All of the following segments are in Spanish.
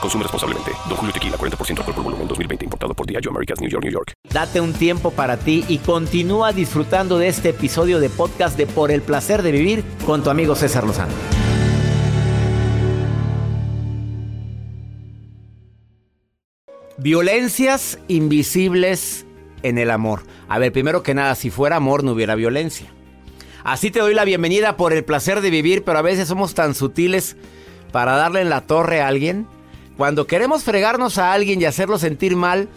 Consume responsablemente. Don Julio Tequila, 40% alcohol por volumen, 2020. Importado por Diageo Americas, New York, New York. Date un tiempo para ti y continúa disfrutando de este episodio de podcast de Por el Placer de Vivir con tu amigo César Lozano. Violencias invisibles en el amor. A ver, primero que nada, si fuera amor no hubiera violencia. Así te doy la bienvenida por el placer de vivir, pero a veces somos tan sutiles para darle en la torre a alguien. Cuando queremos fregarnos a alguien y hacerlo sentir mal,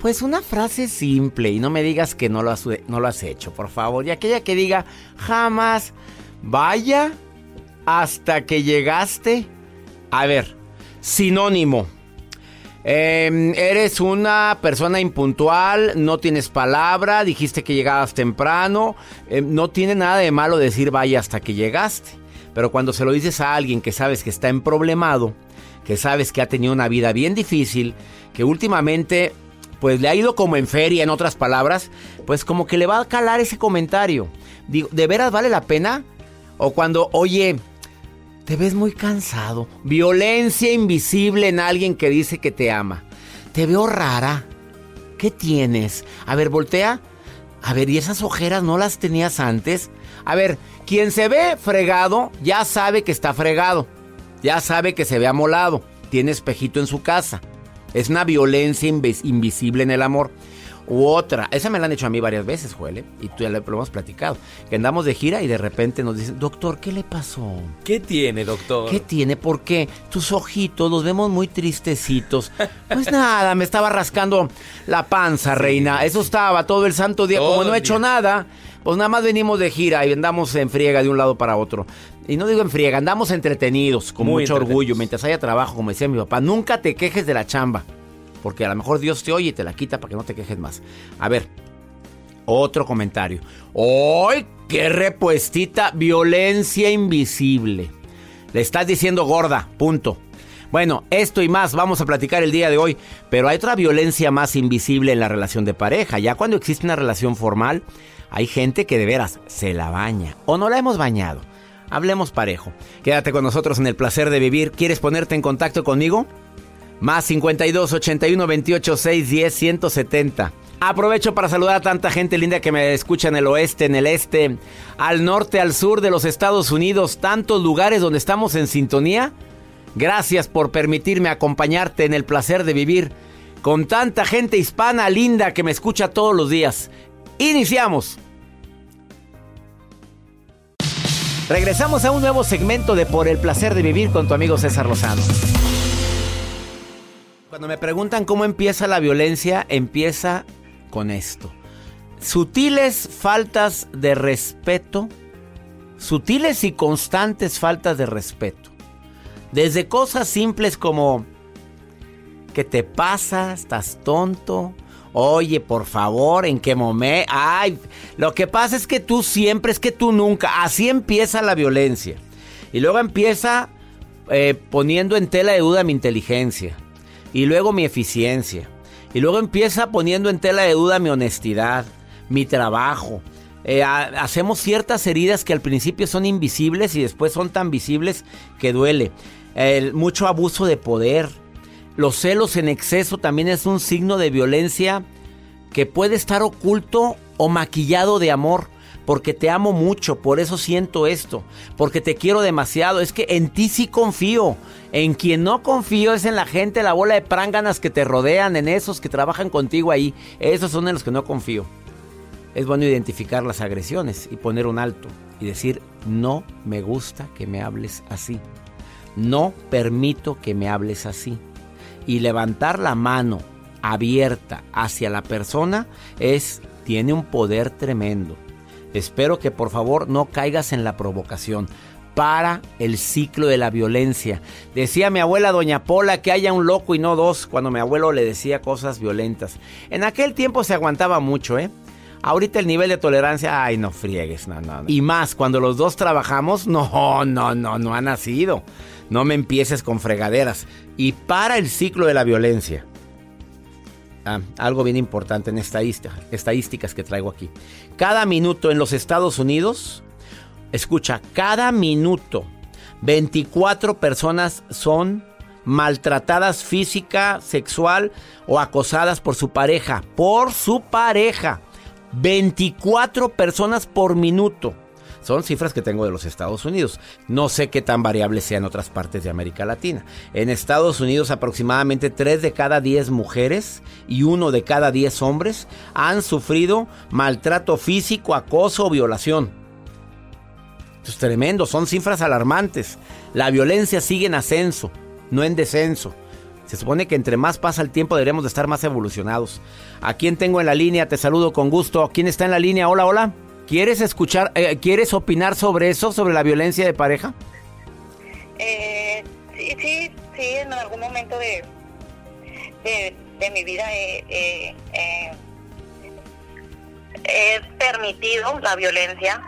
pues una frase simple y no me digas que no lo has, no lo has hecho, por favor. Y aquella que diga, jamás, vaya hasta que llegaste. A ver, sinónimo. Eh, eres una persona impuntual, no tienes palabra, dijiste que llegabas temprano, eh, no tiene nada de malo decir vaya hasta que llegaste. Pero cuando se lo dices a alguien que sabes que está en problemado, que sabes que ha tenido una vida bien difícil, que últimamente pues le ha ido como en feria, en otras palabras, pues como que le va a calar ese comentario. Digo, ¿de veras vale la pena? O cuando, oye, te ves muy cansado. Violencia invisible en alguien que dice que te ama. Te veo rara. ¿Qué tienes? A ver, voltea. A ver, ¿y esas ojeras no las tenías antes? A ver, quien se ve fregado ya sabe que está fregado. Ya sabe que se ve amolado. Tiene espejito en su casa. Es una violencia invisible en el amor. U otra, esa me la han hecho a mí varias veces, Joel, ¿eh? y tú ya lo hemos platicado. Que andamos de gira y de repente nos dicen, doctor, ¿qué le pasó? ¿Qué tiene, doctor? ¿Qué tiene? ¿Por qué? Tus ojitos los vemos muy tristecitos. Pues nada, me estaba rascando la panza, reina. Eso estaba todo el santo día. Como no he hecho nada, pues nada más venimos de gira y andamos en friega de un lado para otro. Y no digo en friega, andamos entretenidos, con mucho orgullo, mientras haya trabajo, como decía mi papá. Nunca te quejes de la chamba. Porque a lo mejor Dios te oye y te la quita para que no te quejes más. A ver, otro comentario. ¡Ay, qué repuestita! Violencia invisible. Le estás diciendo gorda, punto. Bueno, esto y más vamos a platicar el día de hoy, pero hay otra violencia más invisible en la relación de pareja. Ya cuando existe una relación formal, hay gente que de veras se la baña o no la hemos bañado. Hablemos parejo. Quédate con nosotros en el placer de vivir. ¿Quieres ponerte en contacto conmigo? Más 52 81 28 6 10 170. Aprovecho para saludar a tanta gente linda que me escucha en el oeste, en el este, al norte, al sur de los Estados Unidos, tantos lugares donde estamos en sintonía. Gracias por permitirme acompañarte en el placer de vivir con tanta gente hispana linda que me escucha todos los días. Iniciamos. Regresamos a un nuevo segmento de Por el placer de vivir con tu amigo César Lozano. Cuando me preguntan cómo empieza la violencia, empieza con esto. Sutiles faltas de respeto, sutiles y constantes faltas de respeto. Desde cosas simples como, ¿qué te pasa? ¿Estás tonto? Oye, por favor, ¿en qué momento? Ay, lo que pasa es que tú siempre, es que tú nunca. Así empieza la violencia. Y luego empieza eh, poniendo en tela de duda mi inteligencia. Y luego mi eficiencia. Y luego empieza poniendo en tela de duda mi honestidad, mi trabajo. Eh, hacemos ciertas heridas que al principio son invisibles y después son tan visibles que duele. El, mucho abuso de poder. Los celos en exceso también es un signo de violencia que puede estar oculto o maquillado de amor. porque te amo mucho, por eso siento esto, porque te quiero demasiado. Es que en ti sí confío. En quien no confío es en la gente, la bola de pránganas que te rodean, en esos que trabajan contigo ahí. Esos son en los que no confío. Es bueno identificar las agresiones y poner un alto y decir, no me gusta que me hables así. No permito que me hables así. Y levantar la mano abierta hacia la persona es tiene un poder tremendo. Espero que por favor no caigas en la provocación. Para el ciclo de la violencia. Decía mi abuela doña Pola que haya un loco y no dos cuando mi abuelo le decía cosas violentas. En aquel tiempo se aguantaba mucho, ¿eh? Ahorita el nivel de tolerancia, ay, no friegues, no, no, Y más, cuando los dos trabajamos, no, no, no, no ha nacido. No me empieces con fregaderas. Y para el ciclo de la violencia. Ah, algo bien importante en estadística, estadísticas que traigo aquí. Cada minuto en los Estados Unidos, escucha, cada minuto 24 personas son maltratadas física, sexual o acosadas por su pareja. Por su pareja. 24 personas por minuto. Son cifras que tengo de los Estados Unidos. No sé qué tan variable sea en otras partes de América Latina. En Estados Unidos aproximadamente 3 de cada 10 mujeres y 1 de cada 10 hombres han sufrido maltrato físico, acoso o violación. Esto es tremendo, son cifras alarmantes. La violencia sigue en ascenso, no en descenso. Se supone que entre más pasa el tiempo deberíamos de estar más evolucionados. ¿A quién tengo en la línea? Te saludo con gusto. ¿Quién está en la línea? Hola, hola. ¿Quieres escuchar, eh, quieres opinar sobre eso, sobre la violencia de pareja? Eh, sí, sí, sí, en algún momento de, de, mi vida he permitido la violencia,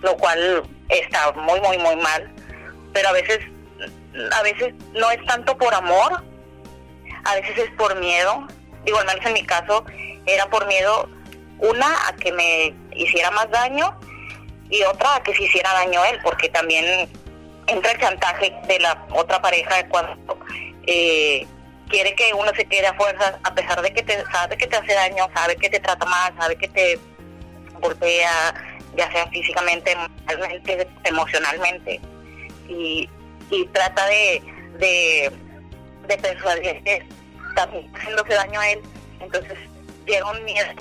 lo cual está muy, muy, muy mal, pero a veces a veces no es tanto por amor, a veces es por miedo. Digo, al menos en mi caso era por miedo, una, a que me hiciera más daño y otra, a que se hiciera daño él, porque también entra el chantaje de la otra pareja cuando eh, quiere que uno se quede a fuerza, a pesar de que te, sabe que te hace daño, sabe que te trata mal, sabe que te golpea, ya sea físicamente, emocionalmente. Y trata de, de, de persuadir que está haciéndose daño a él. Entonces llega un miedo.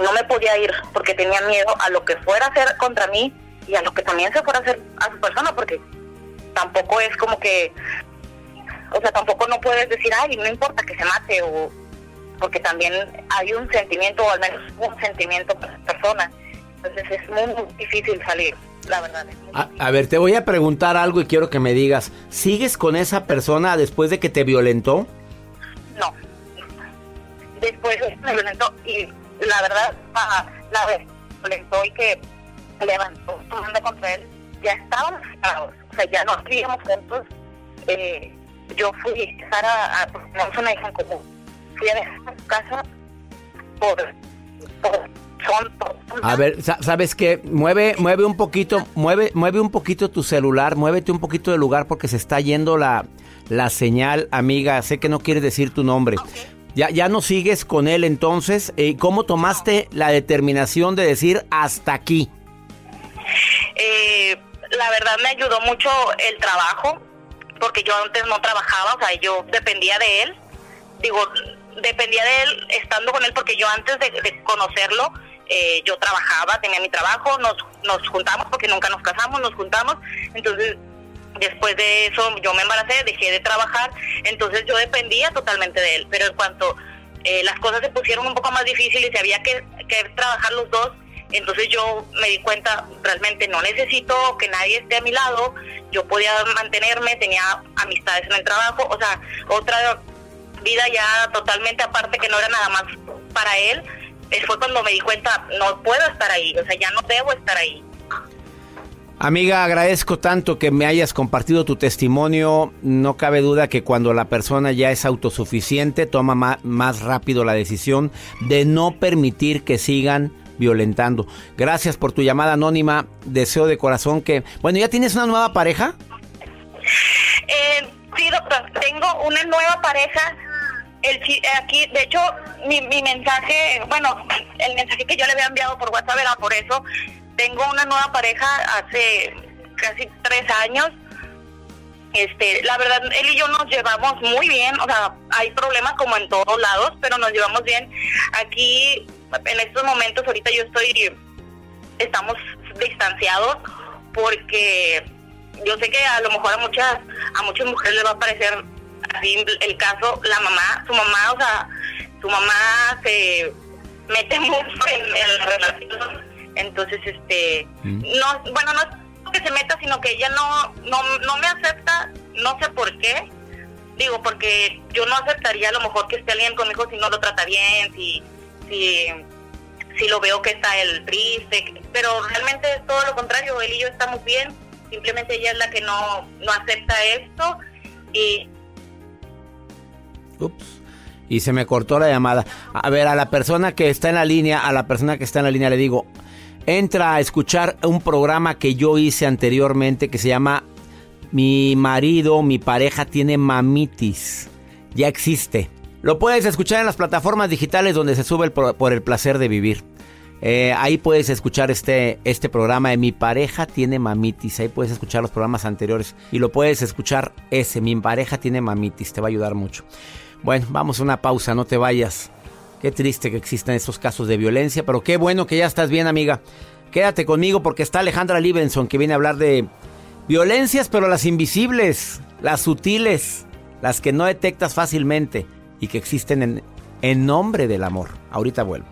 No me podía ir porque tenía miedo a lo que fuera a hacer contra mí y a lo que también se fuera a hacer a su persona, porque tampoco es como que, o sea, tampoco no puedes decir, ay, no importa que se mate, o porque también hay un sentimiento, o al menos un sentimiento para la persona. Entonces es muy difícil salir la verdad. A, ver, te voy a preguntar algo y quiero que me digas, ¿sigues con esa persona después de que te violentó? No. Después me violentó y la verdad, la vez violentó y que levantó su mano contra él, ya estábamos separados, o sea, ya no vivíamos juntos. Eh, yo fui a a, a tenemos una hija en común. Fui a dejar su casa por, por a ver, ¿sabes qué? Mueve, mueve un poquito, mueve, mueve un poquito tu celular, muévete un poquito de lugar porque se está yendo la, la señal, amiga. Sé que no quieres decir tu nombre. Ya, ya no sigues con él entonces. Eh, ¿Cómo tomaste la determinación de decir hasta aquí? Eh, la verdad me ayudó mucho el trabajo, porque yo antes no trabajaba, o sea, yo dependía de él. Digo, dependía de él estando con él, porque yo antes de conocerlo, eh, yo trabajaba, tenía mi trabajo, nos, nos juntamos porque nunca nos casamos, nos juntamos, entonces después de eso yo me embaracé, dejé de trabajar, entonces yo dependía totalmente de él, pero en cuanto eh, las cosas se pusieron un poco más difíciles y había que, que trabajar los dos, entonces yo me di cuenta, realmente no necesito que nadie esté a mi lado, yo podía mantenerme, tenía amistades en el trabajo, o sea, otra vida ya totalmente aparte que no era nada más para él, fue cuando me di cuenta, no puedo estar ahí, o sea, ya no debo estar ahí. Amiga, agradezco tanto que me hayas compartido tu testimonio. No cabe duda que cuando la persona ya es autosuficiente, toma más, rápido la decisión de no permitir que sigan violentando. Gracias por tu llamada anónima. Deseo de corazón que... Bueno, ¿ya tienes una nueva pareja? Eh, sí, doctor. Tengo una nueva pareja el aquí, de hecho, mi, mi mensaje, bueno, el mensaje que yo le había enviado por WhatsApp era por eso. Tengo una nueva pareja hace casi tres años. Este, la verdad, él y yo nos llevamos muy bien, o sea, hay problemas como en todos lados, pero nos llevamos bien. Aquí, en estos momentos, ahorita yo estoy, estamos distanciados porque yo sé que a lo mejor a muchas, a muchas mujeres les va a parecer así el caso, la mamá, su mamá, o sea, su mamá se mete mucho en, la relación, entonces, este, mm. no, bueno, no es que se meta, sino que ella no, no, no me acepta, no sé por qué, digo, porque yo no aceptaría a lo mejor que esté alguien conmigo si no lo trata bien, si, si, si lo veo que está el triste, pero realmente es todo lo contrario, él y yo estamos bien, simplemente ella es la que no, no acepta esto y Ups. Y se me cortó la llamada. A ver, a la persona que está en la línea, a la persona que está en la línea le digo, entra a escuchar un programa que yo hice anteriormente que se llama Mi marido, mi pareja tiene mamitis. Ya existe. Lo puedes escuchar en las plataformas digitales donde se sube por, el placer de vivir. Eh, ahí puedes escuchar este, este programa de Mi pareja tiene mamitis. Ahí puedes escuchar los programas anteriores. Y lo puedes escuchar ese, Mi pareja tiene mamitis. Te va a ayudar mucho. Bueno, vamos a una pausa, no te vayas. Qué triste que existan estos casos de violencia, pero qué bueno que ya estás bien, amiga. Quédate conmigo porque está Alejandra Libenson que viene a hablar de violencias, pero las invisibles, las sutiles, las que no detectas fácilmente y que existen en, en nombre del amor. Ahorita vuelvo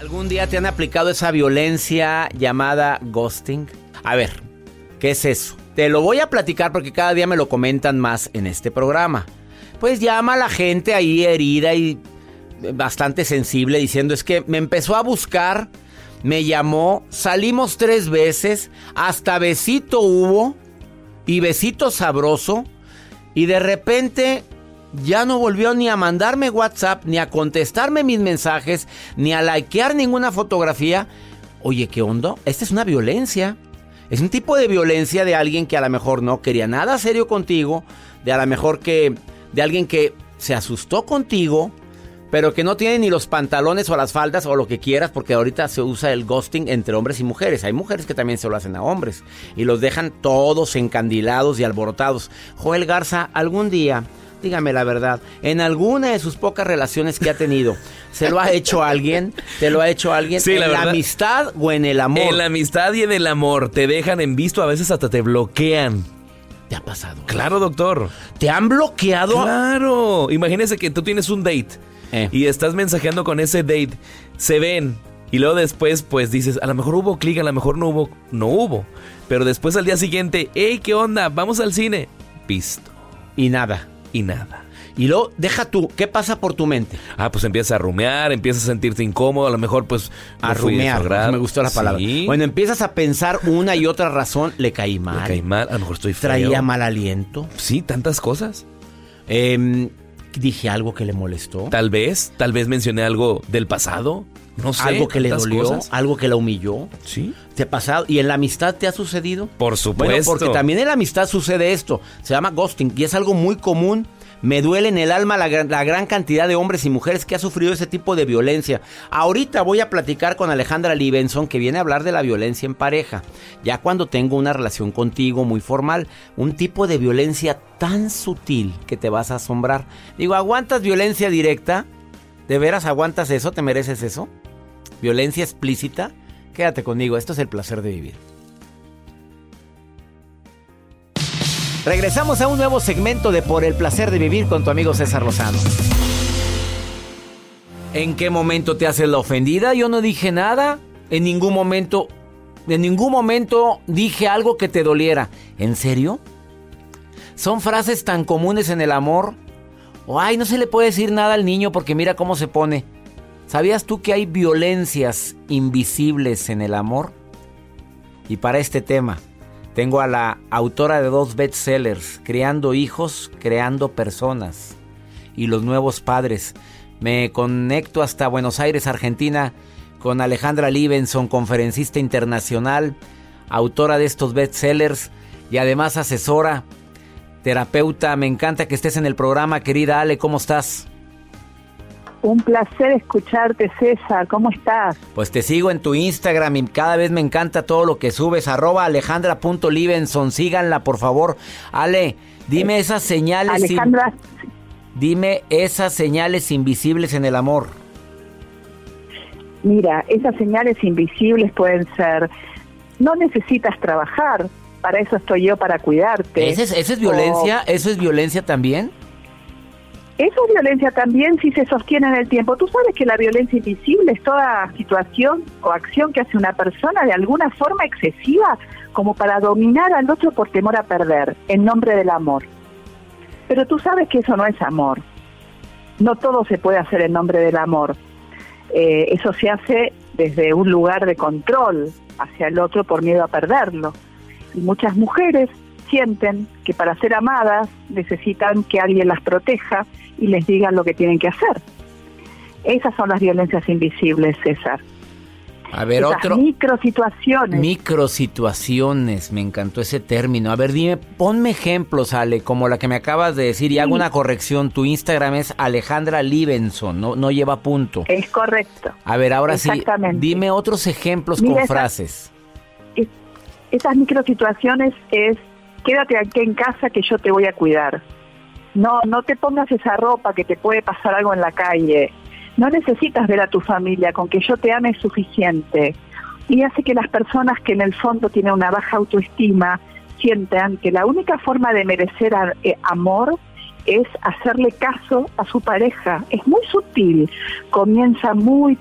¿Algún día te han aplicado esa violencia llamada ghosting? A ver, ¿qué es eso? Te lo voy a platicar porque cada día me lo comentan más en este programa. Pues llama a la gente ahí herida y bastante sensible diciendo es que me empezó a buscar, me llamó, salimos tres veces, hasta besito hubo y besito sabroso y de repente ya no volvió ni a mandarme WhatsApp, ni a contestarme mis mensajes, ni a likear ninguna fotografía. Oye, ¿qué onda? Esta es una violencia. Es un tipo de violencia de alguien que a lo mejor no quería nada serio contigo, de a lo mejor que de alguien que se asustó contigo, pero que no tiene ni los pantalones o las faldas o lo que quieras, porque ahorita se usa el ghosting entre hombres y mujeres. Hay mujeres que también se lo hacen a hombres y los dejan todos encandilados y alborotados. Joel Garza, algún día Dígame la verdad, en alguna de sus pocas relaciones que ha tenido, ¿se lo ha hecho alguien? ¿Te lo ha hecho alguien? Sí, ¿En la, amistad o en el amor? En la amistad y en el amor. Te dejan en visto, a veces hasta te bloquean. ¿Te ha pasado? Claro, doctor. ¿Te han bloqueado? Claro. Imagínese que tú tienes un date eh. y estás mensajeando con ese date. Se ven. Y luego después, pues dices, a lo mejor hubo clic, a lo mejor no hubo. No hubo. Pero después al día siguiente, hey, ¿qué onda? Vamos al cine. Visto. Y nada y nada. Y luego, deja tú, ¿qué pasa por tu mente? Ah, pues empiezas a rumear, empiezas a sentirte incómodo, a lo mejor pues... A rumear, me gustó la palabra. Bueno, empiezas a pensar una y otra razón, le caí mal. Le caí mal, a lo mejor estoy feo. Traía mal aliento. Sí, tantas cosas. Em, dije algo que le molestó. Tal vez, tal vez mencioné algo del pasado. No sé. Algo que le dolió, algo que la humilló. Sí. ¿Te ha pasado? ¿Y en la amistad te ha sucedido? Por supuesto. porque también en la amistad sucede esto. Se llama ghosting y es algo muy común. Me duele en el alma la, gran cantidad de hombres y mujeres que ha sufrido ese tipo de violencia. Ahorita voy a platicar con Alejandra Libenson que viene a hablar de la violencia en pareja. Ya cuando tengo una relación contigo muy formal, un tipo de violencia tan sutil que te vas a asombrar. Digo, ¿aguantas violencia directa? ¿De veras aguantas eso? ¿Te mereces eso? ¿Violencia explícita? Quédate conmigo, esto es el placer de vivir. Regresamos a un nuevo segmento de Por el placer de vivir con tu amigo César Lozano. ¿En qué momento te haces la ofendida? Yo no dije nada. En ningún momento, en ningún momento dije algo que te doliera. ¿En serio? Son frases tan comunes en el amor. O ay, no se le puede decir nada al niño porque mira cómo se pone. ¿Sabías tú que hay violencias invisibles en el amor? Y para este tema, tengo a la autora de dos bestsellers, Creando hijos, creando personas y los nuevos padres. Me conecto hasta Buenos Aires, Argentina, con Alejandra Libenson, conferencista internacional, autora de estos bestsellers y además asesora, terapeuta. Me encanta que estés en el programa, querida Ale, ¿cómo estás? Un placer escucharte, César. ¿Cómo estás? Pues te sigo en tu Instagram y cada vez me encanta todo lo que subes. Arroba alejandra.livenson. Síganla, por favor. Ale, dime eh, esas señales. Alejandra. Dime esas señales invisibles en el amor. Mira, esas señales invisibles pueden ser, no necesitas trabajar, para eso estoy yo, para cuidarte. ¿Esa es, violencia? ¿Eso es violencia también? Eso es violencia también si se sostiene en el tiempo. Tú sabes que la violencia invisible es toda situación o acción que hace una persona de alguna forma excesiva como para dominar al otro por temor a perder, en nombre del amor. Pero tú sabes que eso no es amor. No todo se puede hacer en nombre del amor. Eh, eso se hace desde un lugar de control hacia el otro por miedo a perderlo. Y muchas mujeres sienten que para ser amadas necesitan que alguien las proteja y les diga lo que tienen que hacer. Esas son las violencias invisibles, César. A ver, Esas otro. Microsituaciones. Microsituaciones, me encantó ese término. A ver, dime, ponme ejemplos, Ale, como la que me acabas de decir, y hago una corrección. Tu Instagram es Alejandra Libenson, no, no lleva punto. Es correcto. A ver, ahora sí, dime otros ejemplos con frases. esas microsituaciones es quédate aquí en casa que yo te voy a cuidar. No, no te pongas esa ropa que te puede pasar algo en la calle. No necesitas ver a tu familia, con que yo te ame es suficiente. Y hace que las personas que en el fondo tienen una baja autoestima sientan que la única forma de merecer eh, amor es hacerle caso a su pareja. Es muy sutil, comienza muy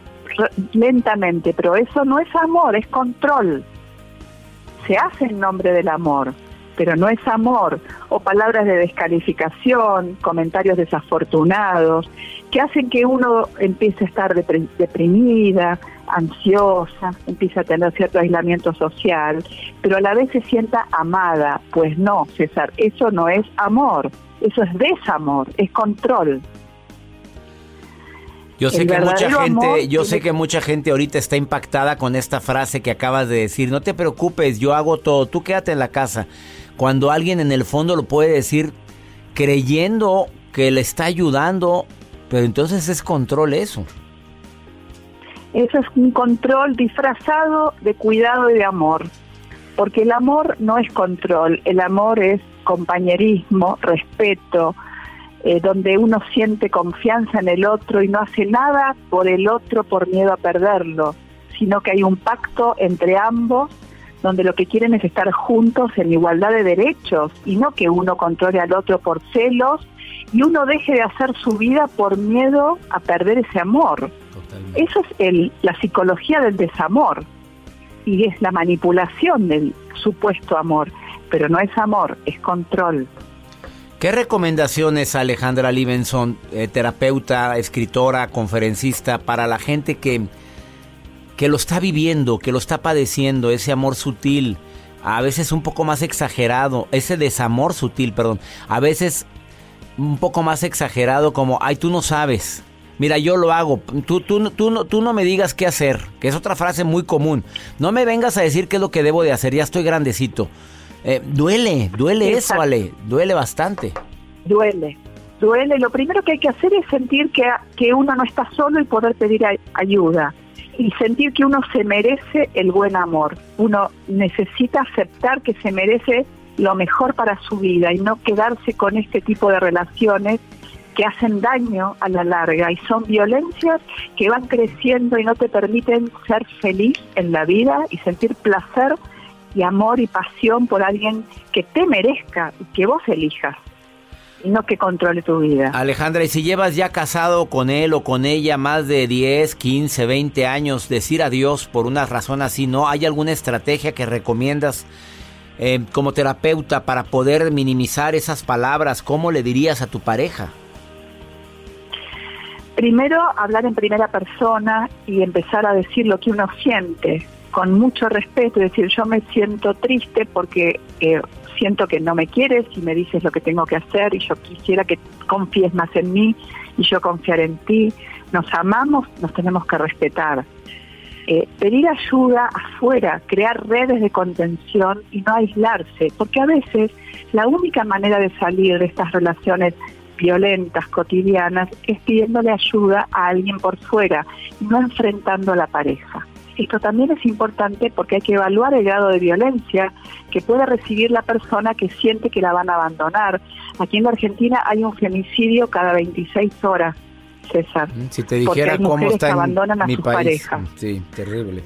lentamente, pero eso no es amor, es control. Se hace en nombre del amor pero no es amor, o palabras de descalificación, comentarios desafortunados, que hacen que uno empiece a estar deprimida, ansiosa, empiece a tener cierto aislamiento social, pero a la vez se sienta amada. Pues no, César, eso no es amor, eso es desamor, es control. Yo sé que mucha gente, yo sé que mucha gente ahorita está impactada con esta frase que acabas de decir. No te preocupes, yo hago todo, tú quédate en la casa cuando alguien en el fondo lo puede decir creyendo que le está ayudando, pero entonces es control eso. Eso es un control disfrazado de cuidado y de amor, porque el amor no es control, el amor es compañerismo, respeto, eh, donde uno siente confianza en el otro y no hace nada por el otro por miedo a perderlo, sino que hay un pacto entre ambos donde lo que quieren es estar juntos en igualdad de derechos y no que uno controle al otro por celos y uno deje de hacer su vida por miedo a perder ese amor. Eso es el, la psicología del desamor y es la manipulación del supuesto amor, pero no es amor, es control. ¿Qué recomendaciones, Alejandra Livenson, eh, terapeuta, escritora, conferencista, para la gente que que lo está viviendo, que lo está padeciendo, ese amor sutil, a veces un poco más exagerado, ese desamor sutil, perdón, a veces un poco más exagerado como, ay, tú no sabes. Mira, yo lo hago. Tú, tú, tú, no, tú no me digas qué hacer, que es otra frase muy común. No me vengas a decir qué es lo que debo de hacer, ya estoy grandecito. Eh, duele, duele eso, Ale, duele bastante. Duele, duele, lo primero que hay que hacer es sentir que, que uno no está solo y poder pedir ayuda. Y sentir que uno se merece el buen amor. Uno necesita aceptar que se merece lo mejor para su vida y no quedarse con este tipo de relaciones que hacen daño a la larga y son violencias que van creciendo y no te permiten ser feliz en la vida y sentir placer y amor y pasión por alguien que te merezca y que vos elijas no que controle tu vida. Alejandra, y si llevas ya casado con él o con ella más de 10, 15, 20 años, decir adiós por una razón así, ¿no? ¿Hay alguna estrategia que recomiendas eh, como terapeuta para poder minimizar esas palabras? ¿Cómo le dirías a tu pareja? Primero, hablar en primera persona y empezar a decir lo que uno siente con mucho respeto, decir yo me siento triste porque eh, siento que no me quieres y me dices lo que tengo que hacer y yo quisiera que confíes más en mí y yo confiar en ti. Nos amamos, nos tenemos que respetar. Eh, pedir ayuda afuera, crear redes de contención y no aislarse, porque a veces la única manera de salir de estas relaciones violentas, cotidianas, es pidiéndole ayuda a alguien por fuera no enfrentando a la pareja. Esto también es importante porque hay que evaluar el grado de violencia que puede recibir la persona que siente que la van a abandonar. Aquí en la Argentina hay un femicidio cada 26 horas, César. Mm, si te dijera cómo está que abandonan a mi pareja. Sí, terrible.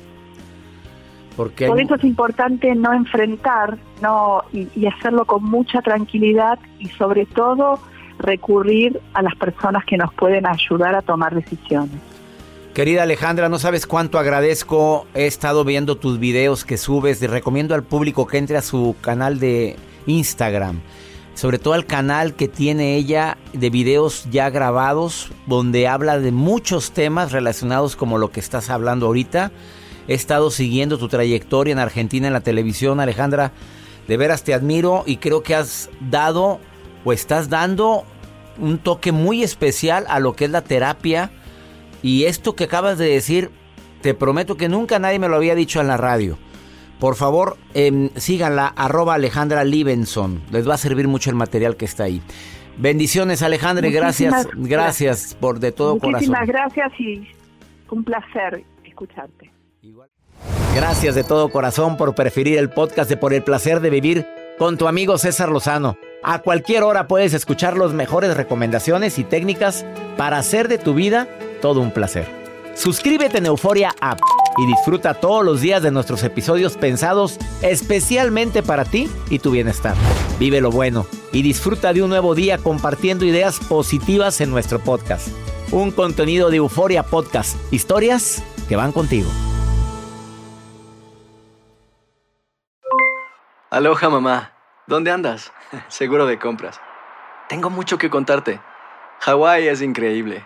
Porque Por eso es importante no enfrentar no y hacerlo con mucha tranquilidad y sobre todo recurrir a las personas que nos pueden ayudar a tomar decisiones. Querida Alejandra, no sabes cuánto agradezco. He estado viendo tus videos que subes. y recomiendo al público que entre a su canal de Instagram. Sobre todo al canal que tiene ella de videos ya grabados, donde habla de muchos temas relacionados como lo que estás hablando ahorita. He estado siguiendo tu trayectoria en Argentina en la televisión, Alejandra. De veras te admiro y creo que has dado o estás dando un toque muy especial a lo que es la terapia y esto que acabas de decir, te prometo que nunca nadie me lo había dicho en la radio. Por favor, eh, síganla, arroba Alejandra Libenson. Les va a servir mucho el material que está ahí. Bendiciones, Alejandra, gracias, gracias por de todo corazón. Muchísimas gracias y un placer escucharte. Gracias de todo corazón por preferir el podcast de Por el placer de vivir con tu amigo César Lozano. A cualquier hora puedes escuchar las mejores recomendaciones y técnicas para hacer de tu vida todo un placer. Suscríbete en Euforia App y disfruta todos los días de nuestros episodios pensados especialmente para ti y tu bienestar. Vive lo bueno y disfruta de un nuevo día compartiendo ideas positivas en nuestro podcast. Un contenido de Euforia Podcast, historias que van contigo. Aloha mamá, ¿dónde andas? Seguro de compras. Tengo mucho que contarte. Hawái es increíble.